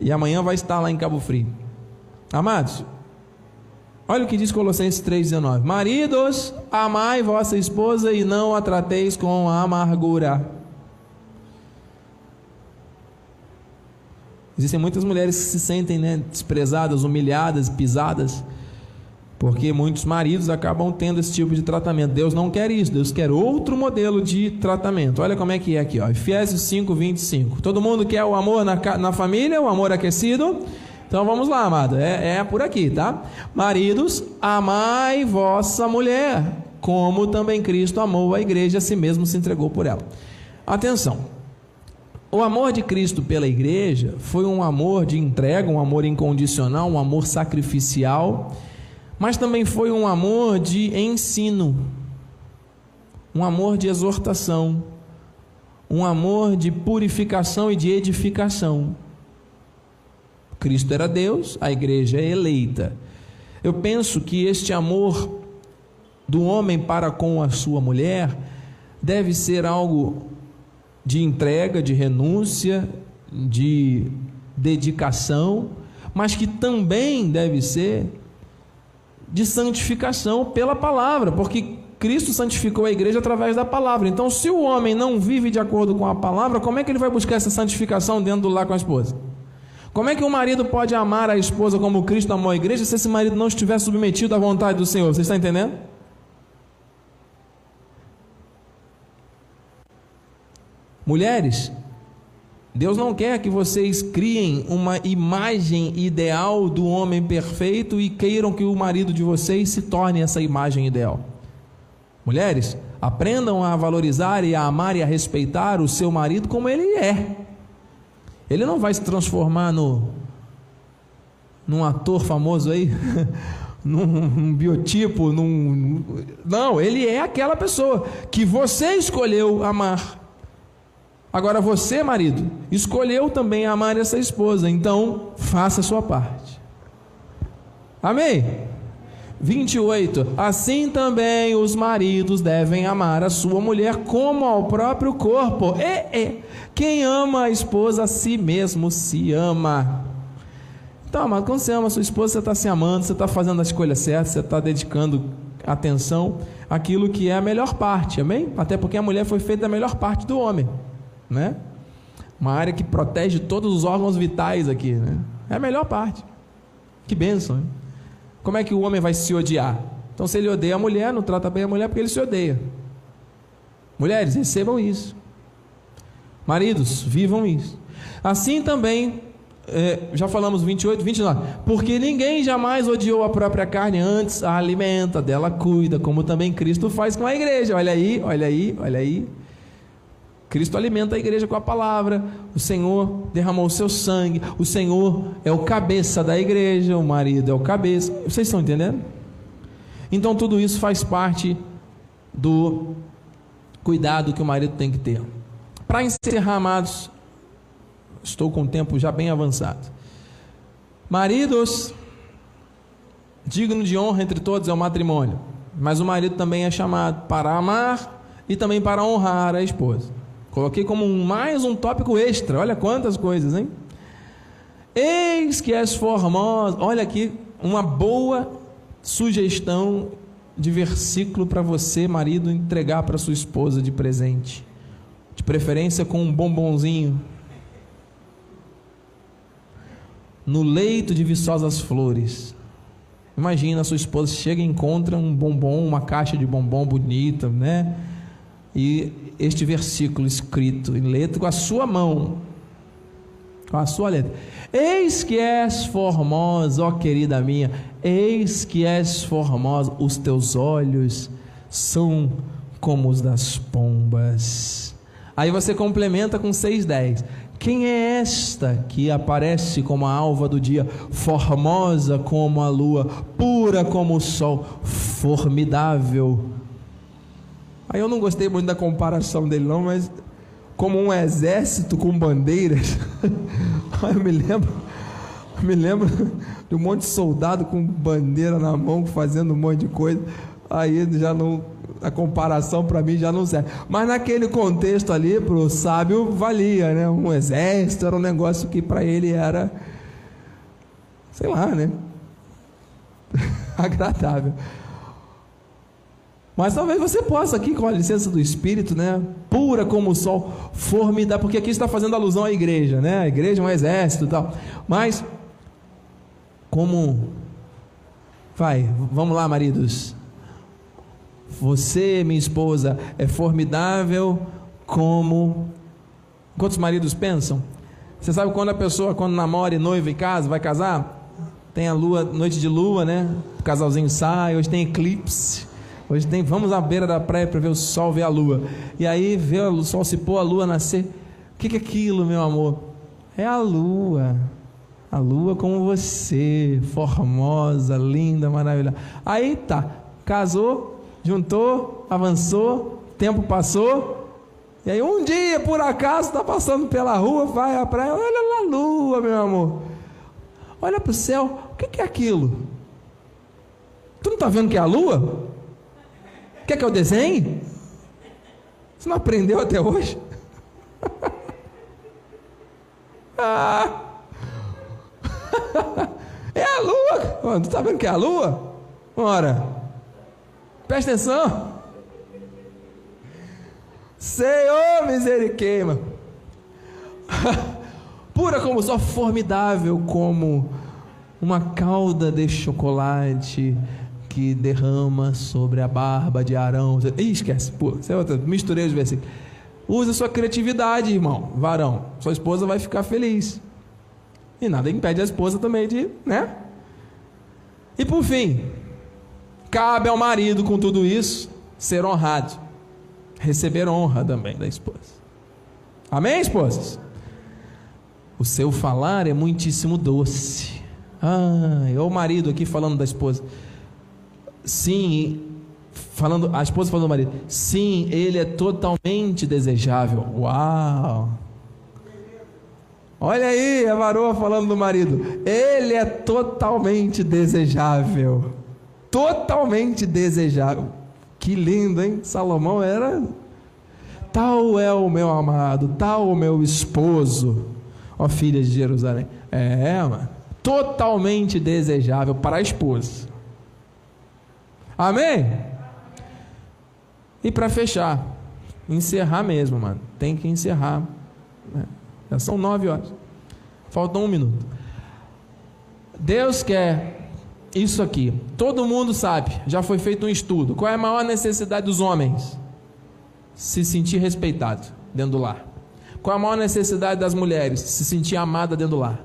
E amanhã vai estar lá em Cabo Frio. Amados, olha o que diz Colossenses 3,19: Maridos, amai vossa esposa e não a trateis com amargura. Existem muitas mulheres que se sentem né, desprezadas, humilhadas, pisadas porque muitos maridos acabam tendo esse tipo de tratamento. Deus não quer isso, Deus quer outro modelo de tratamento. Olha como é que é aqui, ó. Efésios 5, 25. Todo mundo quer o amor na, na família, o amor aquecido? Então vamos lá, amado. É, é por aqui, tá? Maridos, amai vossa mulher, como também Cristo amou a igreja, a si mesmo se entregou por ela. Atenção. O amor de Cristo pela igreja foi um amor de entrega, um amor incondicional, um amor sacrificial mas também foi um amor de ensino, um amor de exortação, um amor de purificação e de edificação. Cristo era Deus, a igreja é eleita. Eu penso que este amor do homem para com a sua mulher deve ser algo de entrega, de renúncia, de dedicação, mas que também deve ser de santificação pela palavra, porque Cristo santificou a igreja através da palavra. Então, se o homem não vive de acordo com a palavra, como é que ele vai buscar essa santificação dentro do lar com a esposa? Como é que o marido pode amar a esposa como Cristo amou a igreja se esse marido não estiver submetido à vontade do Senhor? Você está entendendo? Mulheres, Deus não quer que vocês criem uma imagem ideal do homem perfeito e queiram que o marido de vocês se torne essa imagem ideal. Mulheres, aprendam a valorizar e a amar e a respeitar o seu marido como ele é. Ele não vai se transformar no num ator famoso aí, num, num biotipo, num não, ele é aquela pessoa que você escolheu amar. Agora você, marido, escolheu também amar essa esposa, então faça a sua parte. Amém? 28. Assim também os maridos devem amar a sua mulher como ao próprio corpo. E, e quem ama a esposa a si mesmo se ama. Então, amado, quando você ama a sua esposa, você está se amando, você está fazendo a escolha certa, você está dedicando atenção àquilo que é a melhor parte, amém? Até porque a mulher foi feita da melhor parte do homem né? Uma área que protege todos os órgãos vitais aqui, né? É a melhor parte. Que bênção, hein? Como é que o homem vai se odiar? Então, se ele odeia a mulher, não trata bem a mulher porque ele se odeia. Mulheres, recebam isso. Maridos, vivam isso. Assim também, é, já falamos 28, 29. Porque ninguém jamais odiou a própria carne, antes a alimenta, dela cuida, como também Cristo faz com a igreja. Olha aí, olha aí, olha aí. Cristo alimenta a igreja com a palavra. O Senhor derramou o seu sangue. O Senhor é o cabeça da igreja. O marido é o cabeça. Vocês estão entendendo? Então tudo isso faz parte do cuidado que o marido tem que ter. Para encerrar, amados, estou com o tempo já bem avançado. Maridos, digno de honra entre todos é o matrimônio, mas o marido também é chamado para amar e também para honrar a esposa. Coloquei como um, mais um tópico extra. Olha quantas coisas, hein? Eis que és formosa. Olha aqui uma boa sugestão de versículo para você, marido, entregar para sua esposa de presente. De preferência com um bombonzinho. No leito de viçosas flores. Imagina sua esposa chega e encontra um bombom, uma caixa de bombom bonita, né? E este versículo escrito em letra com a sua mão, com a sua letra. Eis que és formosa, ó querida minha, eis que és formosa, os teus olhos são como os das pombas. Aí você complementa com 6,10. Quem é esta que aparece como a alva do dia, formosa como a lua, pura como o sol, formidável Aí eu não gostei muito da comparação dele, não, mas como um exército com bandeiras. Eu me lembro, me lembro de um monte de soldado com bandeira na mão, fazendo um monte de coisa. Aí já não, a comparação para mim já não serve. Mas naquele contexto ali, para o sábio, valia, né? Um exército era um negócio que para ele era, sei lá, né? Agradável. Mas talvez você possa aqui, com a licença do Espírito, né? Pura como o sol, formidável, porque aqui está fazendo alusão à igreja, né? A igreja é um exército e tal. Mas, como. Vai, vamos lá, maridos. Você, minha esposa, é formidável como. Quantos maridos pensam? Você sabe quando a pessoa, quando namora e noiva e casa, vai casar? Tem a lua, noite de lua, né? O casalzinho sai, hoje tem eclipse. Hoje tem, vamos à beira da praia para ver o sol, ver a lua. E aí vê o sol se pôr, a lua nascer. O que, é aquilo, meu amor? É a lua. A lua como você, formosa, linda, maravilhosa. Aí tá, casou, juntou, avançou, tempo passou. E aí um dia, por acaso, está passando pela rua, vai à praia, olha lá a lua, meu amor. Olha para o céu, o que é aquilo? Tu não está vendo que é a lua? Quer que eu desenhe? Você não aprendeu até hoje? ah. é a lua. Tu está vendo que é a lua? Ora, presta atenção. Senhor misericórdia. Pura como só formidável como uma cauda de chocolate que derrama sobre a barba de Arão. Ih, esquece, pô, é misturei os versículos. Usa sua criatividade, irmão, varão. Sua esposa vai ficar feliz. E nada impede a esposa também de, né? E por fim, cabe ao marido com tudo isso ser honrado, receber honra também da esposa. Amém, esposas? O seu falar é muitíssimo doce. Ah, é o marido aqui falando da esposa. Sim, falando, a esposa falando do marido, sim, ele é totalmente desejável. Uau! Olha aí, a varoa falando do marido. Ele é totalmente desejável. Totalmente desejável. Que lindo, hein? Salomão era. Tal é o meu amado, tal o meu esposo, ó filha de Jerusalém. É, mano. Totalmente desejável para a esposa. Amém? E para fechar, encerrar mesmo, mano. Tem que encerrar. Né? Já são nove horas. Falta um minuto. Deus quer isso aqui. Todo mundo sabe. Já foi feito um estudo. Qual é a maior necessidade dos homens? Se sentir respeitado dentro do lar. Qual é a maior necessidade das mulheres? Se sentir amada dentro do lar.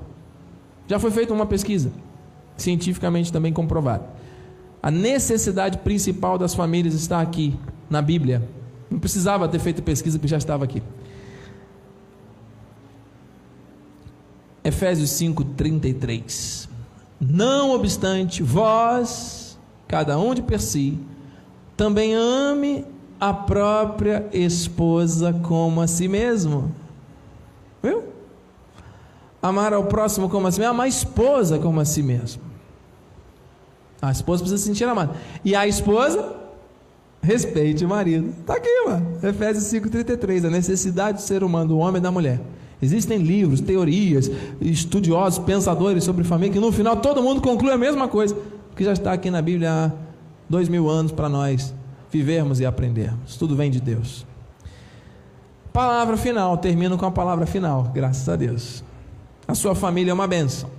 Já foi feita uma pesquisa, cientificamente também comprovada. A necessidade principal das famílias está aqui, na Bíblia. Não precisava ter feito pesquisa, porque já estava aqui. Efésios 5:33. Não obstante, vós, cada um de per si, também ame a própria esposa como a si mesmo. Viu? Amar ao próximo como a si mesmo, amar a esposa como a si mesmo. A esposa precisa se sentir amada. E a esposa, respeite o marido. Está aqui, mano. Efésios 5,33. A necessidade do ser humano, do homem e da mulher. Existem livros, teorias, estudiosos, pensadores sobre família, que no final todo mundo conclui a mesma coisa, que já está aqui na Bíblia há dois mil anos para nós vivermos e aprendermos. Tudo vem de Deus. Palavra final, termino com a palavra final, graças a Deus. A sua família é uma bênção.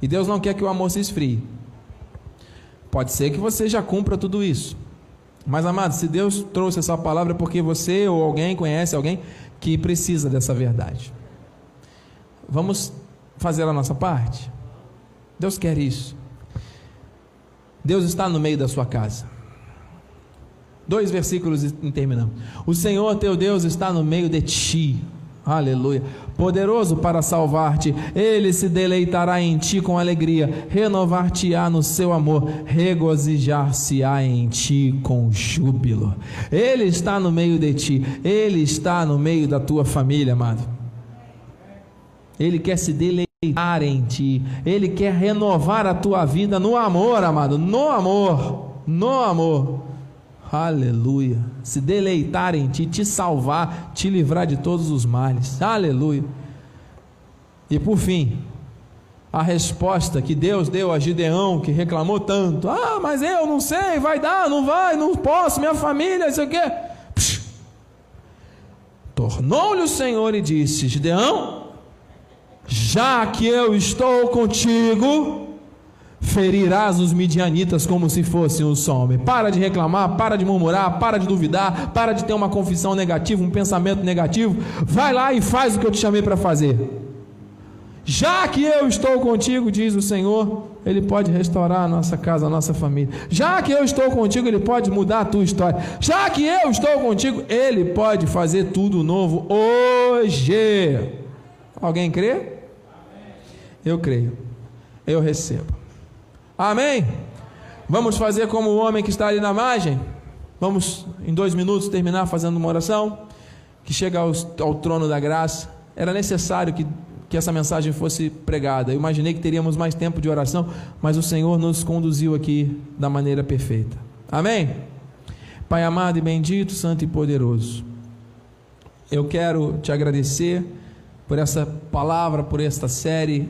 E Deus não quer que o amor se esfrie. Pode ser que você já cumpra tudo isso. Mas, amado, se Deus trouxe essa palavra é porque você ou alguém conhece alguém que precisa dessa verdade. Vamos fazer a nossa parte? Deus quer isso. Deus está no meio da sua casa. Dois versículos e terminamos. O Senhor teu Deus está no meio de ti. Aleluia. Poderoso para salvar-te, ele se deleitará em ti com alegria, renovar-te-á no seu amor, regozijar-se-á em ti com júbilo. Ele está no meio de ti, ele está no meio da tua família, amado. Ele quer se deleitar em ti, ele quer renovar a tua vida no amor, amado, no amor, no amor. Aleluia. Se deleitar em ti, te salvar, te livrar de todos os males. Aleluia. E por fim, a resposta que Deus deu a Gideão, que reclamou tanto: Ah, mas eu não sei, vai dar, não vai, não posso, minha família, isso aqui. Tornou-lhe o Senhor e disse: Gideão, já que eu estou contigo, ferirás os midianitas como se fossem um homem. Para de reclamar, para de murmurar, para de duvidar, para de ter uma confissão negativa, um pensamento negativo. Vai lá e faz o que eu te chamei para fazer. Já que eu estou contigo, diz o Senhor, Ele pode restaurar a nossa casa, a nossa família. Já que eu estou contigo, Ele pode mudar a tua história. Já que eu estou contigo, Ele pode fazer tudo novo hoje. Alguém crê? Eu creio. Eu recebo. Amém? Vamos fazer como o homem que está ali na margem? Vamos, em dois minutos, terminar fazendo uma oração que chega ao, ao trono da graça. Era necessário que, que essa mensagem fosse pregada. Eu imaginei que teríamos mais tempo de oração, mas o Senhor nos conduziu aqui da maneira perfeita. Amém? Pai amado e bendito, santo e poderoso, eu quero te agradecer por essa palavra, por esta série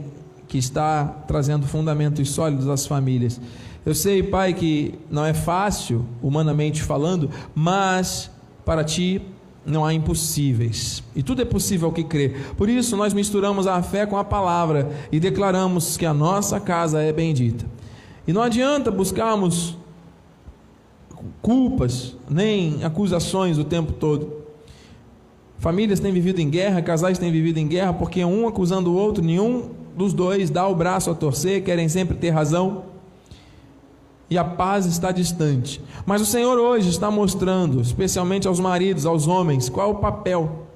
que está trazendo fundamentos sólidos às famílias. Eu sei, Pai, que não é fácil, humanamente falando, mas para Ti não há impossíveis. E tudo é possível ao que crê. Por isso, nós misturamos a fé com a palavra e declaramos que a nossa casa é bendita. E não adianta buscarmos culpas, nem acusações o tempo todo. Famílias têm vivido em guerra, casais têm vivido em guerra, porque um acusando o outro, nenhum dos dois dá o braço a torcer, querem sempre ter razão. E a paz está distante. Mas o Senhor hoje está mostrando, especialmente aos maridos, aos homens, qual é o papel,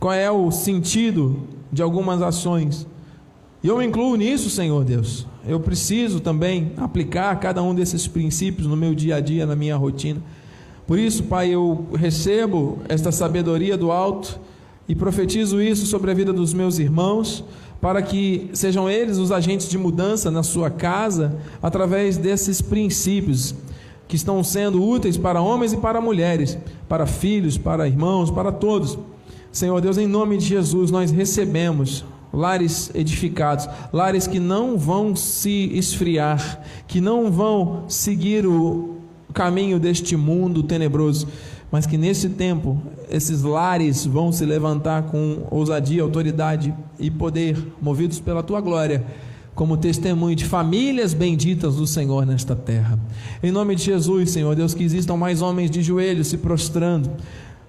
qual é o sentido de algumas ações. E eu me incluo nisso, Senhor Deus. Eu preciso também aplicar cada um desses princípios no meu dia a dia, na minha rotina. Por isso, Pai, eu recebo esta sabedoria do alto e profetizo isso sobre a vida dos meus irmãos para que sejam eles os agentes de mudança na sua casa através desses princípios que estão sendo úteis para homens e para mulheres, para filhos, para irmãos, para todos. Senhor Deus, em nome de Jesus, nós recebemos lares edificados, lares que não vão se esfriar, que não vão seguir o caminho deste mundo tenebroso mas que nesse tempo esses lares vão se levantar com ousadia, autoridade e poder, movidos pela tua glória, como testemunho de famílias benditas do Senhor nesta terra. Em nome de Jesus, Senhor Deus, que existam mais homens de joelhos se prostrando,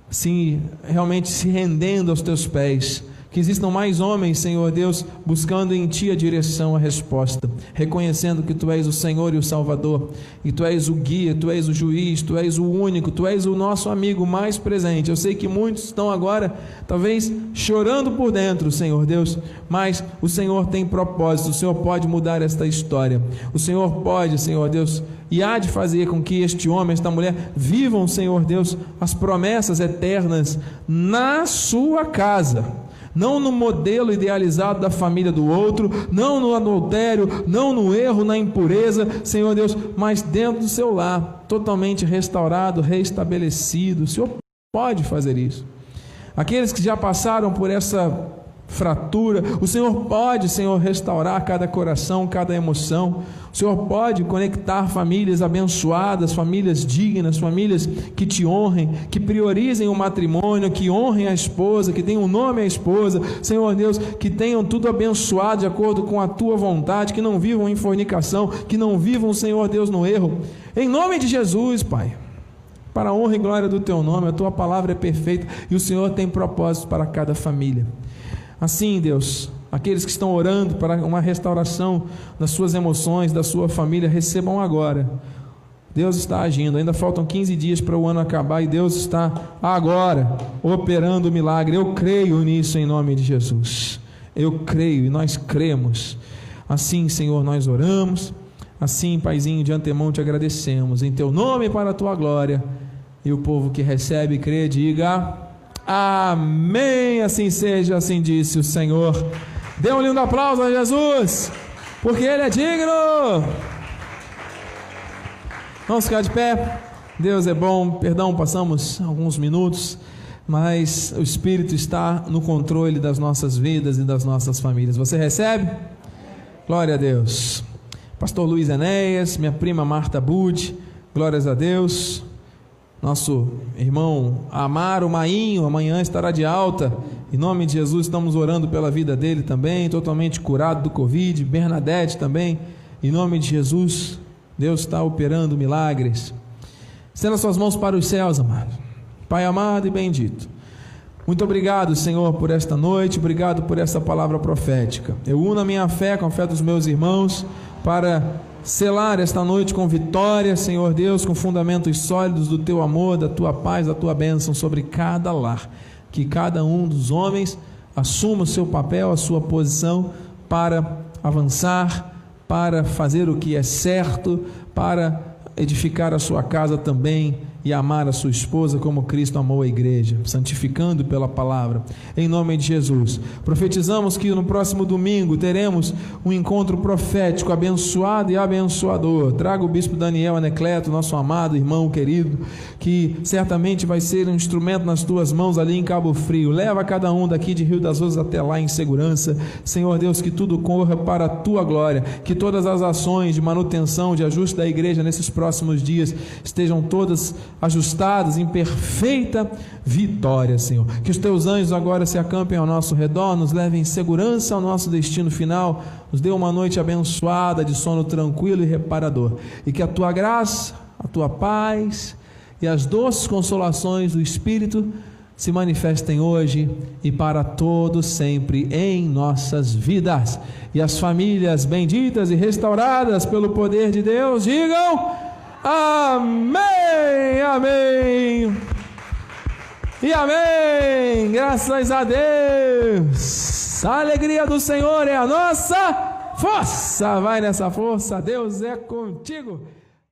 se realmente se rendendo aos teus pés que existam mais homens, Senhor Deus, buscando em Ti a direção, a resposta, reconhecendo que Tu és o Senhor e o Salvador, e Tu és o guia, Tu és o juiz, Tu és o único, Tu és o nosso amigo mais presente. Eu sei que muitos estão agora, talvez, chorando por dentro, Senhor Deus, mas o Senhor tem propósito, o Senhor pode mudar esta história, o Senhor pode, Senhor Deus, e há de fazer com que este homem, esta mulher, vivam, Senhor Deus, as promessas eternas na sua casa não no modelo idealizado da família do outro, não no adultério, não no erro, na impureza, Senhor Deus, mas dentro do seu lar, totalmente restaurado, restabelecido. O Senhor pode fazer isso. Aqueles que já passaram por essa fratura. O Senhor pode, Senhor, restaurar cada coração, cada emoção. O Senhor pode conectar famílias abençoadas, famílias dignas, famílias que te honrem, que priorizem o matrimônio, que honrem a esposa, que tenham o nome à esposa. Senhor Deus, que tenham tudo abençoado de acordo com a tua vontade, que não vivam em fornicação, que não vivam, Senhor Deus, no erro. Em nome de Jesus, Pai para a honra e glória do teu nome, a tua palavra é perfeita e o Senhor tem propósitos para cada família. Assim, Deus, aqueles que estão orando para uma restauração das suas emoções, da sua família, recebam agora. Deus está agindo. Ainda faltam 15 dias para o ano acabar e Deus está agora operando o milagre. Eu creio nisso em nome de Jesus. Eu creio e nós cremos. Assim, Senhor, nós oramos. Assim, Paizinho, de antemão te agradecemos. Em teu nome para a tua glória. E o povo que recebe e crê, diga. Amém. Assim seja, assim disse o Senhor. Dê um lindo aplauso a Jesus, porque Ele é digno. Vamos ficar de pé. Deus é bom, perdão, passamos alguns minutos, mas o Espírito está no controle das nossas vidas e das nossas famílias. Você recebe? Glória a Deus. Pastor Luiz Enéas, minha prima Marta Bud, glórias a Deus. Nosso irmão Amaro Mainho, amanhã estará de alta. Em nome de Jesus, estamos orando pela vida dele também, totalmente curado do Covid. Bernadette também, em nome de Jesus, Deus está operando milagres. Estenda suas mãos para os céus, amado. Pai amado e bendito. Muito obrigado, Senhor, por esta noite, obrigado por essa palavra profética. Eu uno a minha fé com a fé dos meus irmãos para selar esta noite com vitória, Senhor Deus, com fundamentos sólidos do teu amor, da tua paz, da tua bênção sobre cada lar. Que cada um dos homens assuma o seu papel, a sua posição para avançar, para fazer o que é certo, para edificar a sua casa também e amar a sua esposa como Cristo amou a igreja, santificando pela palavra. Em nome de Jesus. Profetizamos que no próximo domingo teremos um encontro profético abençoado e abençoador. Traga o bispo Daniel Anecleto, nosso amado irmão querido, que certamente vai ser um instrumento nas tuas mãos ali em Cabo Frio. Leva cada um daqui de Rio das Ostras até lá em segurança. Senhor Deus, que tudo corra para a tua glória, que todas as ações de manutenção, de ajuste da igreja nesses próximos dias estejam todas ajustadas em perfeita vitória, Senhor. Que os teus anjos agora se acampem ao nosso redor, nos levem em segurança ao nosso destino final, nos dê uma noite abençoada, de sono tranquilo e reparador. E que a tua graça, a tua paz e as doces consolações do Espírito se manifestem hoje e para todo sempre em nossas vidas. E as famílias benditas e restauradas pelo poder de Deus, digam Amém, amém. E amém. Graças a Deus. A alegria do Senhor é a nossa força. Vai nessa força. Deus é contigo.